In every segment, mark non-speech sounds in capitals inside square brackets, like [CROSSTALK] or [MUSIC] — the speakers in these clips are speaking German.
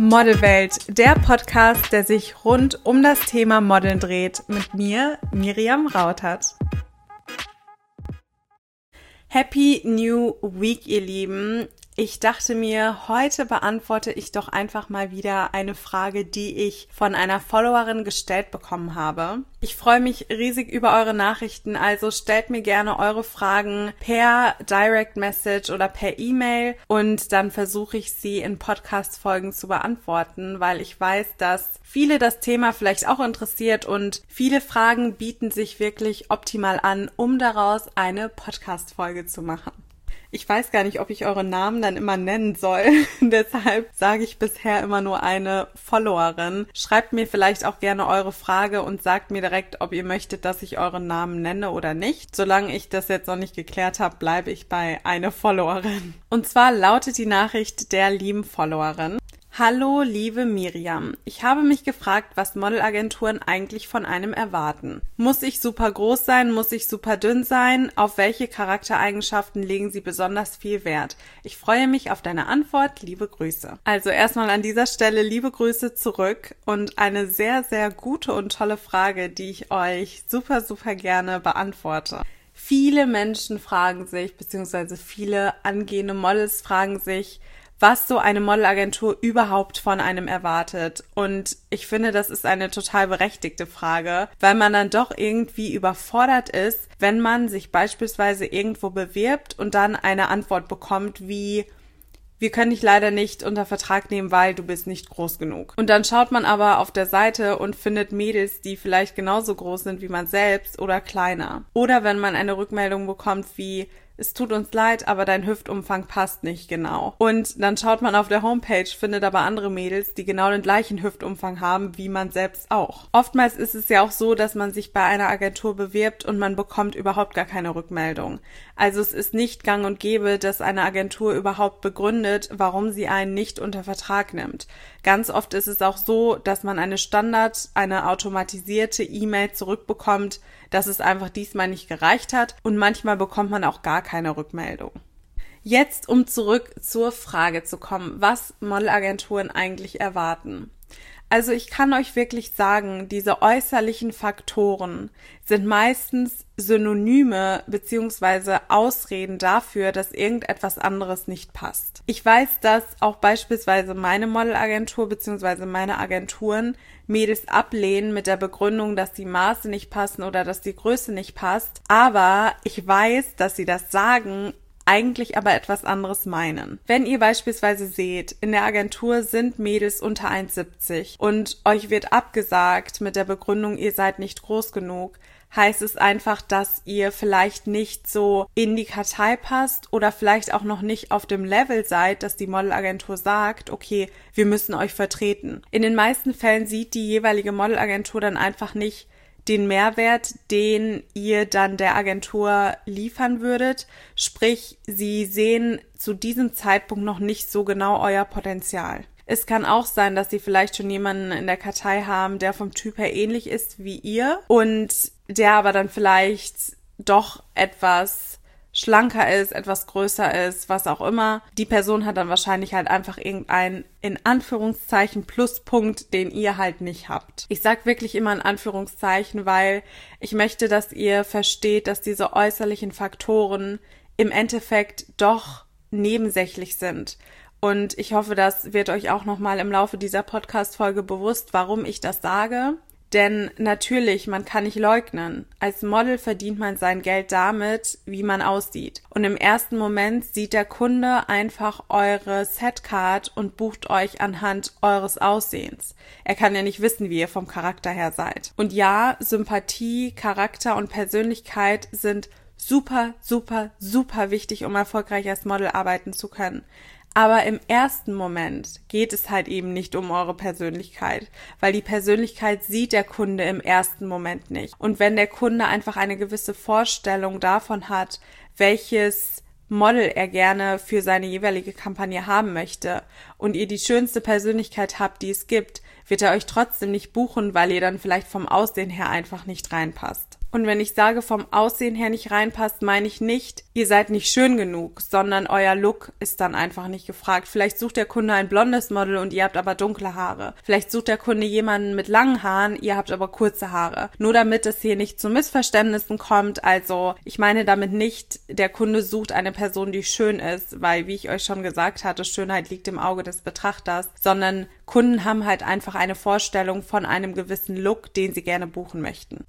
Modelwelt, der Podcast, der sich rund um das Thema Modeln dreht, mit mir, Miriam Rautert. Happy New Week, ihr Lieben. Ich dachte mir, heute beantworte ich doch einfach mal wieder eine Frage, die ich von einer Followerin gestellt bekommen habe. Ich freue mich riesig über eure Nachrichten, also stellt mir gerne eure Fragen per Direct Message oder per E-Mail und dann versuche ich sie in Podcast-Folgen zu beantworten, weil ich weiß, dass viele das Thema vielleicht auch interessiert und viele Fragen bieten sich wirklich optimal an, um daraus eine Podcast-Folge zu machen. Ich weiß gar nicht, ob ich eure Namen dann immer nennen soll. [LAUGHS] Deshalb sage ich bisher immer nur eine Followerin. Schreibt mir vielleicht auch gerne eure Frage und sagt mir direkt, ob ihr möchtet, dass ich euren Namen nenne oder nicht. Solange ich das jetzt noch nicht geklärt habe, bleibe ich bei eine Followerin. Und zwar lautet die Nachricht der lieben Followerin. Hallo, liebe Miriam. Ich habe mich gefragt, was Modelagenturen eigentlich von einem erwarten. Muss ich super groß sein? Muss ich super dünn sein? Auf welche Charaktereigenschaften legen sie besonders viel Wert? Ich freue mich auf deine Antwort. Liebe Grüße. Also erstmal an dieser Stelle liebe Grüße zurück und eine sehr, sehr gute und tolle Frage, die ich euch super, super gerne beantworte. Viele Menschen fragen sich, beziehungsweise viele angehende Models fragen sich, was so eine Modelagentur überhaupt von einem erwartet. Und ich finde, das ist eine total berechtigte Frage, weil man dann doch irgendwie überfordert ist, wenn man sich beispielsweise irgendwo bewirbt und dann eine Antwort bekommt wie wir können dich leider nicht unter Vertrag nehmen, weil du bist nicht groß genug. Und dann schaut man aber auf der Seite und findet Mädels, die vielleicht genauso groß sind wie man selbst oder kleiner. Oder wenn man eine Rückmeldung bekommt wie es tut uns leid, aber dein Hüftumfang passt nicht genau. Und dann schaut man auf der Homepage, findet aber andere Mädels, die genau den gleichen Hüftumfang haben, wie man selbst auch. Oftmals ist es ja auch so, dass man sich bei einer Agentur bewirbt und man bekommt überhaupt gar keine Rückmeldung. Also es ist nicht gang und gäbe, dass eine Agentur überhaupt begründet, warum sie einen nicht unter Vertrag nimmt. Ganz oft ist es auch so, dass man eine Standard, eine automatisierte E-Mail zurückbekommt, dass es einfach diesmal nicht gereicht hat und manchmal bekommt man auch gar keine Rückmeldung. Jetzt, um zurück zur Frage zu kommen, was Modelagenturen eigentlich erwarten. Also ich kann euch wirklich sagen, diese äußerlichen Faktoren sind meistens Synonyme beziehungsweise Ausreden dafür, dass irgendetwas anderes nicht passt. Ich weiß, dass auch beispielsweise meine Modelagentur beziehungsweise meine Agenturen Mädels ablehnen mit der Begründung, dass die Maße nicht passen oder dass die Größe nicht passt. Aber ich weiß, dass sie das sagen, eigentlich aber etwas anderes meinen. Wenn ihr beispielsweise seht, in der Agentur sind Mädels unter 1,70 und euch wird abgesagt mit der Begründung, ihr seid nicht groß genug, heißt es einfach, dass ihr vielleicht nicht so in die Kartei passt oder vielleicht auch noch nicht auf dem Level seid, dass die Modelagentur sagt, okay, wir müssen euch vertreten. In den meisten Fällen sieht die jeweilige Modelagentur dann einfach nicht, den Mehrwert, den ihr dann der Agentur liefern würdet. Sprich, sie sehen zu diesem Zeitpunkt noch nicht so genau euer Potenzial. Es kann auch sein, dass sie vielleicht schon jemanden in der Kartei haben, der vom Typ her ähnlich ist wie ihr und der aber dann vielleicht doch etwas schlanker ist, etwas größer ist, was auch immer. Die Person hat dann wahrscheinlich halt einfach irgendeinen in Anführungszeichen Pluspunkt, den ihr halt nicht habt. Ich sag wirklich immer in Anführungszeichen, weil ich möchte, dass ihr versteht, dass diese äußerlichen Faktoren im Endeffekt doch nebensächlich sind. Und ich hoffe, das wird euch auch nochmal im Laufe dieser Podcast-Folge bewusst, warum ich das sage. Denn natürlich, man kann nicht leugnen. Als Model verdient man sein Geld damit, wie man aussieht. Und im ersten Moment sieht der Kunde einfach eure Setcard und bucht euch anhand eures Aussehens. Er kann ja nicht wissen, wie ihr vom Charakter her seid. Und ja, Sympathie, Charakter und Persönlichkeit sind super, super, super wichtig, um erfolgreich als Model arbeiten zu können. Aber im ersten Moment geht es halt eben nicht um eure Persönlichkeit, weil die Persönlichkeit sieht der Kunde im ersten Moment nicht. Und wenn der Kunde einfach eine gewisse Vorstellung davon hat, welches Model er gerne für seine jeweilige Kampagne haben möchte und ihr die schönste Persönlichkeit habt, die es gibt, wird er euch trotzdem nicht buchen, weil ihr dann vielleicht vom Aussehen her einfach nicht reinpasst. Und wenn ich sage, vom Aussehen her nicht reinpasst, meine ich nicht, ihr seid nicht schön genug, sondern euer Look ist dann einfach nicht gefragt. Vielleicht sucht der Kunde ein blondes Model und ihr habt aber dunkle Haare. Vielleicht sucht der Kunde jemanden mit langen Haaren, ihr habt aber kurze Haare. Nur damit es hier nicht zu Missverständnissen kommt. Also ich meine damit nicht, der Kunde sucht eine Person, die schön ist, weil, wie ich euch schon gesagt hatte, Schönheit liegt im Auge des Betrachters, sondern Kunden haben halt einfach eine Vorstellung von einem gewissen Look, den sie gerne buchen möchten.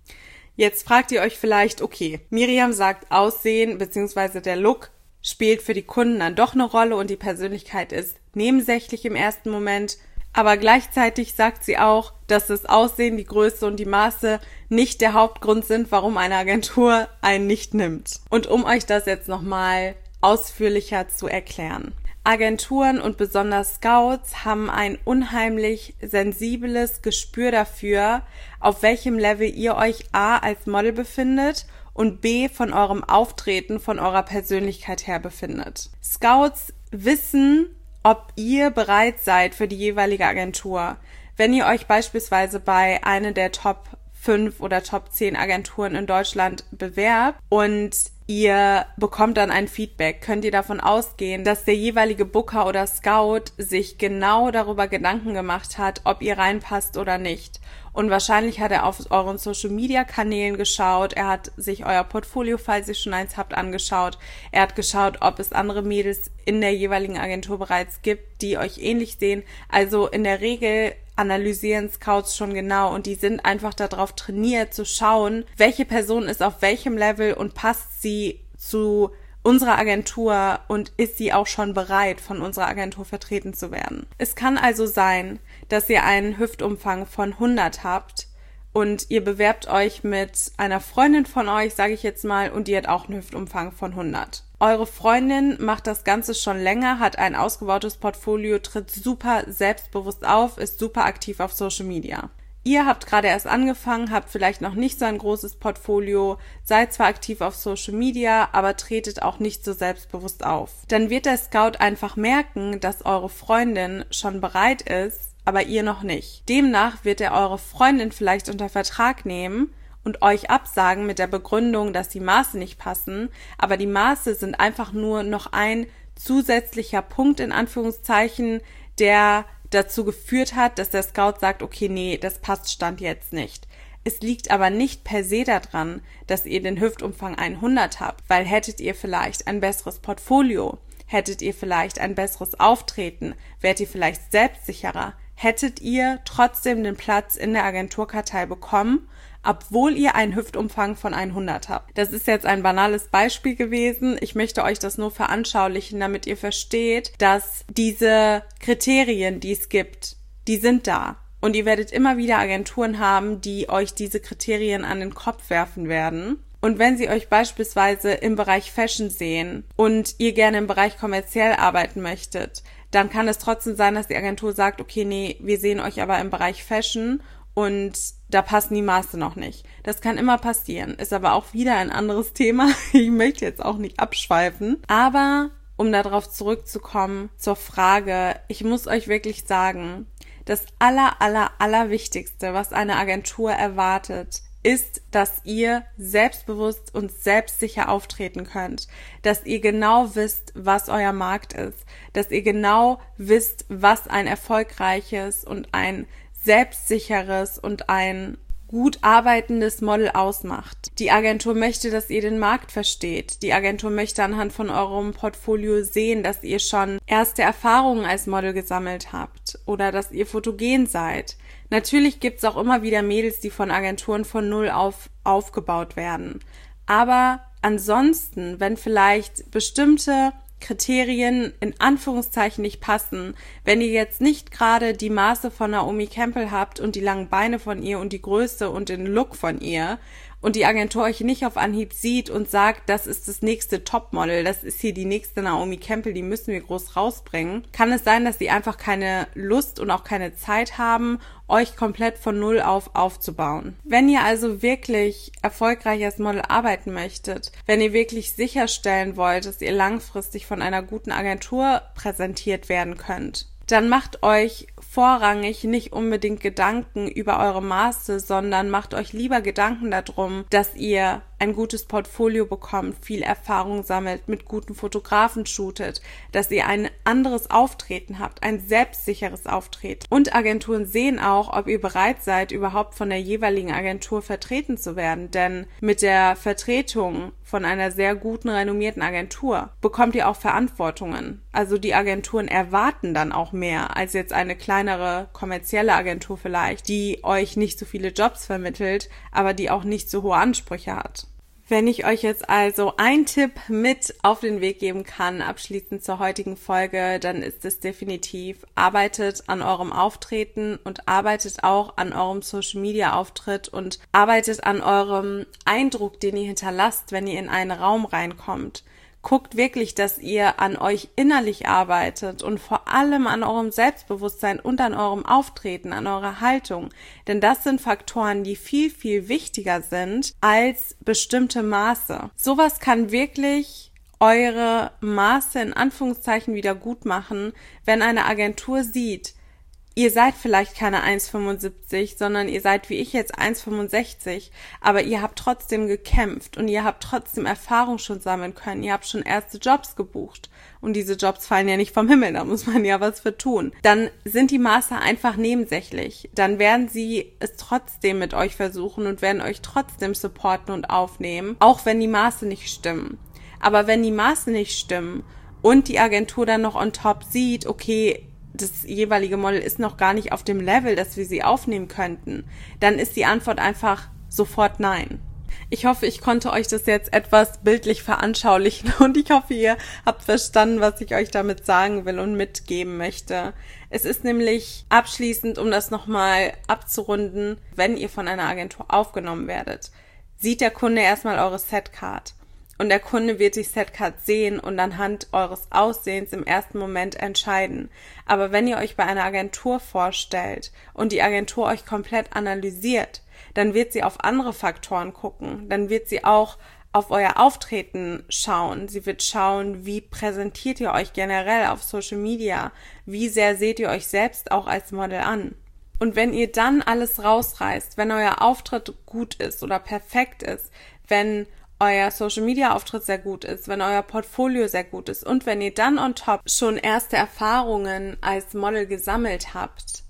Jetzt fragt ihr euch vielleicht, okay, Miriam sagt Aussehen bzw. der Look spielt für die Kunden dann doch eine Rolle und die Persönlichkeit ist nebensächlich im ersten Moment. Aber gleichzeitig sagt sie auch, dass das Aussehen, die Größe und die Maße nicht der Hauptgrund sind, warum eine Agentur einen nicht nimmt. Und um euch das jetzt nochmal ausführlicher zu erklären. Agenturen und besonders Scouts haben ein unheimlich sensibles Gespür dafür, auf welchem Level ihr euch A als Model befindet und B von eurem Auftreten, von eurer Persönlichkeit her befindet. Scouts wissen, ob ihr bereit seid für die jeweilige Agentur. Wenn ihr euch beispielsweise bei einer der Top 5 oder Top 10 Agenturen in Deutschland bewerbt und ihr bekommt dann ein Feedback, könnt ihr davon ausgehen, dass der jeweilige Booker oder Scout sich genau darüber Gedanken gemacht hat, ob ihr reinpasst oder nicht. Und wahrscheinlich hat er auf euren Social Media Kanälen geschaut, er hat sich euer Portfolio, falls ihr schon eins habt, angeschaut. Er hat geschaut, ob es andere Mädels in der jeweiligen Agentur bereits gibt, die euch ähnlich sehen. Also in der Regel analysieren Scouts schon genau und die sind einfach darauf trainiert zu schauen, welche Person ist auf welchem Level und passt sie zu unserer Agentur und ist sie auch schon bereit, von unserer Agentur vertreten zu werden. Es kann also sein, dass ihr einen Hüftumfang von 100 habt und ihr bewerbt euch mit einer Freundin von euch, sage ich jetzt mal, und die hat auch einen Hüftumfang von 100. Eure Freundin macht das Ganze schon länger, hat ein ausgebautes Portfolio, tritt super selbstbewusst auf, ist super aktiv auf Social Media. Ihr habt gerade erst angefangen, habt vielleicht noch nicht so ein großes Portfolio, seid zwar aktiv auf Social Media, aber tretet auch nicht so selbstbewusst auf. Dann wird der Scout einfach merken, dass eure Freundin schon bereit ist, aber ihr noch nicht. Demnach wird er eure Freundin vielleicht unter Vertrag nehmen und euch absagen mit der Begründung, dass die Maße nicht passen, aber die Maße sind einfach nur noch ein zusätzlicher Punkt in Anführungszeichen, der dazu geführt hat, dass der Scout sagt, okay, nee, das passt Stand jetzt nicht. Es liegt aber nicht per se daran, dass ihr den Hüftumfang 100 habt, weil hättet ihr vielleicht ein besseres Portfolio, hättet ihr vielleicht ein besseres Auftreten, wärt ihr vielleicht selbstsicherer, hättet ihr trotzdem den Platz in der Agenturkartei bekommen obwohl ihr einen Hüftumfang von 100 habt. Das ist jetzt ein banales Beispiel gewesen. Ich möchte euch das nur veranschaulichen, damit ihr versteht, dass diese Kriterien, die es gibt, die sind da. Und ihr werdet immer wieder Agenturen haben, die euch diese Kriterien an den Kopf werfen werden. Und wenn sie euch beispielsweise im Bereich Fashion sehen und ihr gerne im Bereich kommerziell arbeiten möchtet, dann kann es trotzdem sein, dass die Agentur sagt, okay, nee, wir sehen euch aber im Bereich Fashion und da passen die Maße noch nicht. Das kann immer passieren, ist aber auch wieder ein anderes Thema. [LAUGHS] Ich möchte jetzt auch nicht abschweifen, aber um darauf zurückzukommen zur Frage, ich muss euch wirklich sagen, das aller aller aller wichtigste, was eine Agentur erwartet, ist, dass ihr selbstbewusst und selbstsicher auftreten könnt, dass ihr genau wisst, was euer Markt ist, dass ihr genau wisst, was ein erfolgreiches und ein selbstsicheres und ein gut arbeitendes Model ausmacht. Die Agentur möchte, dass ihr den Markt versteht. Die Agentur möchte anhand von eurem Portfolio sehen, dass ihr schon erste Erfahrungen als Model gesammelt habt oder dass ihr fotogen seid. Natürlich gibt's auch immer wieder Mädels, die von Agenturen von null auf aufgebaut werden. Aber ansonsten, wenn vielleicht bestimmte Kriterien in Anführungszeichen nicht passen, wenn ihr jetzt nicht gerade die Maße von Naomi Campbell habt und die langen Beine von ihr und die Größe und den Look von ihr, und die Agentur euch nicht auf Anhieb sieht und sagt, das ist das nächste Topmodel, das ist hier die nächste Naomi Campbell, die müssen wir groß rausbringen, kann es sein, dass sie einfach keine Lust und auch keine Zeit haben, euch komplett von Null auf aufzubauen. Wenn ihr also wirklich erfolgreich als Model arbeiten möchtet, wenn ihr wirklich sicherstellen wollt, dass ihr langfristig von einer guten Agentur präsentiert werden könnt, dann macht euch vorrangig nicht unbedingt Gedanken über eure Maße, sondern macht euch lieber Gedanken darum, dass ihr ein gutes Portfolio bekommt, viel Erfahrung sammelt, mit guten Fotografen shootet, dass ihr ein anderes Auftreten habt, ein selbstsicheres Auftreten. Und Agenturen sehen auch, ob ihr bereit seid, überhaupt von der jeweiligen Agentur vertreten zu werden. Denn mit der Vertretung von einer sehr guten, renommierten Agentur bekommt ihr auch Verantwortungen. Also die Agenturen erwarten dann auch mehr als jetzt eine kleinere kommerzielle Agentur vielleicht, die euch nicht so viele Jobs vermittelt, aber die auch nicht so hohe Ansprüche hat. Wenn ich euch jetzt also ein Tipp mit auf den Weg geben kann, abschließend zur heutigen Folge, dann ist es definitiv, arbeitet an eurem Auftreten und arbeitet auch an eurem Social Media Auftritt und arbeitet an eurem Eindruck, den ihr hinterlasst, wenn ihr in einen Raum reinkommt guckt wirklich, dass ihr an euch innerlich arbeitet und vor allem an eurem Selbstbewusstsein und an eurem Auftreten, an eurer Haltung. Denn das sind Faktoren, die viel, viel wichtiger sind als bestimmte Maße. Sowas kann wirklich eure Maße in Anführungszeichen wieder gut machen, wenn eine Agentur sieht, ihr seid vielleicht keine 1,75, sondern ihr seid wie ich jetzt 1,65, aber ihr habt trotzdem gekämpft und ihr habt trotzdem Erfahrung schon sammeln können. Ihr habt schon erste Jobs gebucht und diese Jobs fallen ja nicht vom Himmel, da muss man ja was für tun. Dann sind die Master einfach nebensächlich. Dann werden sie es trotzdem mit euch versuchen und werden euch trotzdem supporten und aufnehmen, auch wenn die Maße nicht stimmen. Aber wenn die Maße nicht stimmen und die Agentur dann noch on top sieht, okay, das jeweilige Model ist noch gar nicht auf dem Level, dass wir sie aufnehmen könnten, dann ist die Antwort einfach sofort nein. Ich hoffe, ich konnte euch das jetzt etwas bildlich veranschaulichen [LAUGHS] und ich hoffe, ihr habt verstanden, was ich euch damit sagen will und mitgeben möchte. Es ist nämlich abschließend, um das nochmal abzurunden, wenn ihr von einer Agentur aufgenommen werdet, sieht der Kunde erstmal eure Setcard und der Kunde wird die Setcard sehen und anhand eures Aussehens im ersten Moment entscheiden. Aber wenn ihr euch bei einer Agentur vorstellt und die Agentur euch komplett analysiert, dann wird sie auf andere Faktoren gucken. Dann wird sie auch auf euer Auftreten schauen. Sie wird schauen, wie präsentiert ihr euch generell auf Social Media? Wie sehr seht ihr euch selbst auch als Model an? Und wenn ihr dann alles rausreißt, wenn euer Auftritt gut ist oder perfekt ist, wenn euer Social Media Auftritt sehr gut ist, wenn euer Portfolio sehr gut ist und wenn ihr dann on top schon erste Erfahrungen als Model gesammelt habt,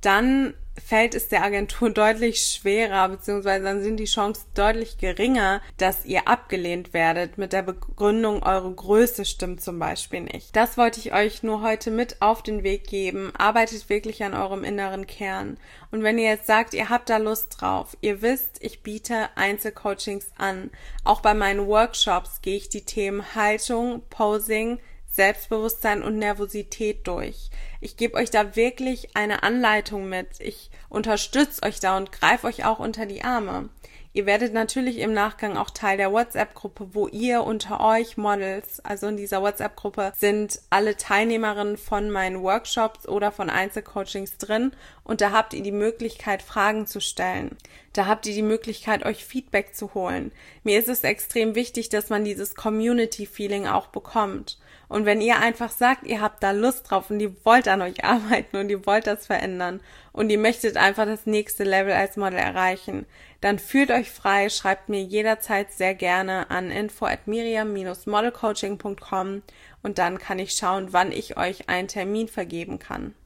dann fällt es der Agentur [LAUGHS] deutlich schwerer, beziehungsweise dann sind die Chancen deutlich geringer, dass ihr abgelehnt werdet mit der Begründung, eure Größe stimmt zum Beispiel nicht. Das wollte ich euch nur heute mit auf den Weg geben. Arbeitet wirklich an eurem inneren Kern. Und wenn ihr jetzt sagt, ihr habt da Lust drauf, ihr wisst, ich biete Einzelcoachings an. Auch bei meinen Workshops gehe ich die Themen Haltung, Posing, Selbstbewusstsein und Nervosität durch. Ich gebe euch da wirklich eine Anleitung mit. Ich unterstütze euch da und greife euch auch unter die Arme. Ihr werdet natürlich im Nachgang auch Teil der WhatsApp-Gruppe, wo ihr unter euch Models, also in dieser WhatsApp-Gruppe sind alle Teilnehmerinnen von meinen Workshops oder von Einzelcoachings drin und da habt ihr die Möglichkeit, Fragen zu stellen. Da habt ihr die Möglichkeit, euch Feedback zu holen. Mir ist es extrem wichtig, dass man dieses Community-Feeling auch bekommt. Und wenn ihr einfach sagt, ihr habt da Lust drauf und ihr wollt an euch arbeiten und ihr wollt das verändern und ihr möchtet einfach das nächste Level als Model erreichen, dann fühlt euch frei, schreibt mir jederzeit sehr gerne an info at miriam-modelcoaching.com und dann kann ich schauen, wann ich euch einen Termin vergeben kann.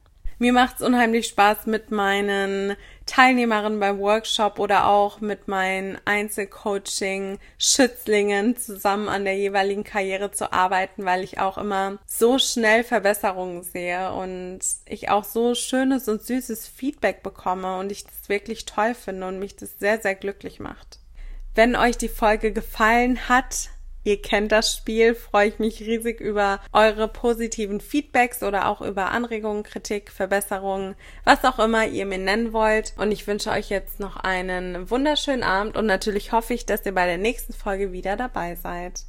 Mir macht's unheimlich Spaß mit meinen Teilnehmerinnen beim Workshop oder auch mit meinen Einzelcoaching-Schützlingen zusammen an der jeweiligen Karriere zu arbeiten, weil ich auch immer so schnell Verbesserungen sehe und ich auch so schönes und süßes Feedback bekomme und ich das wirklich toll finde und mich das sehr, sehr glücklich macht. Wenn euch die Folge gefallen hat, Ihr kennt das Spiel, freue ich mich riesig über eure positiven Feedbacks oder auch über Anregungen, Kritik, Verbesserungen, was auch immer ihr mir nennen wollt. Und ich wünsche euch jetzt noch einen wunderschönen Abend und natürlich hoffe ich, dass ihr bei der nächsten Folge wieder dabei seid.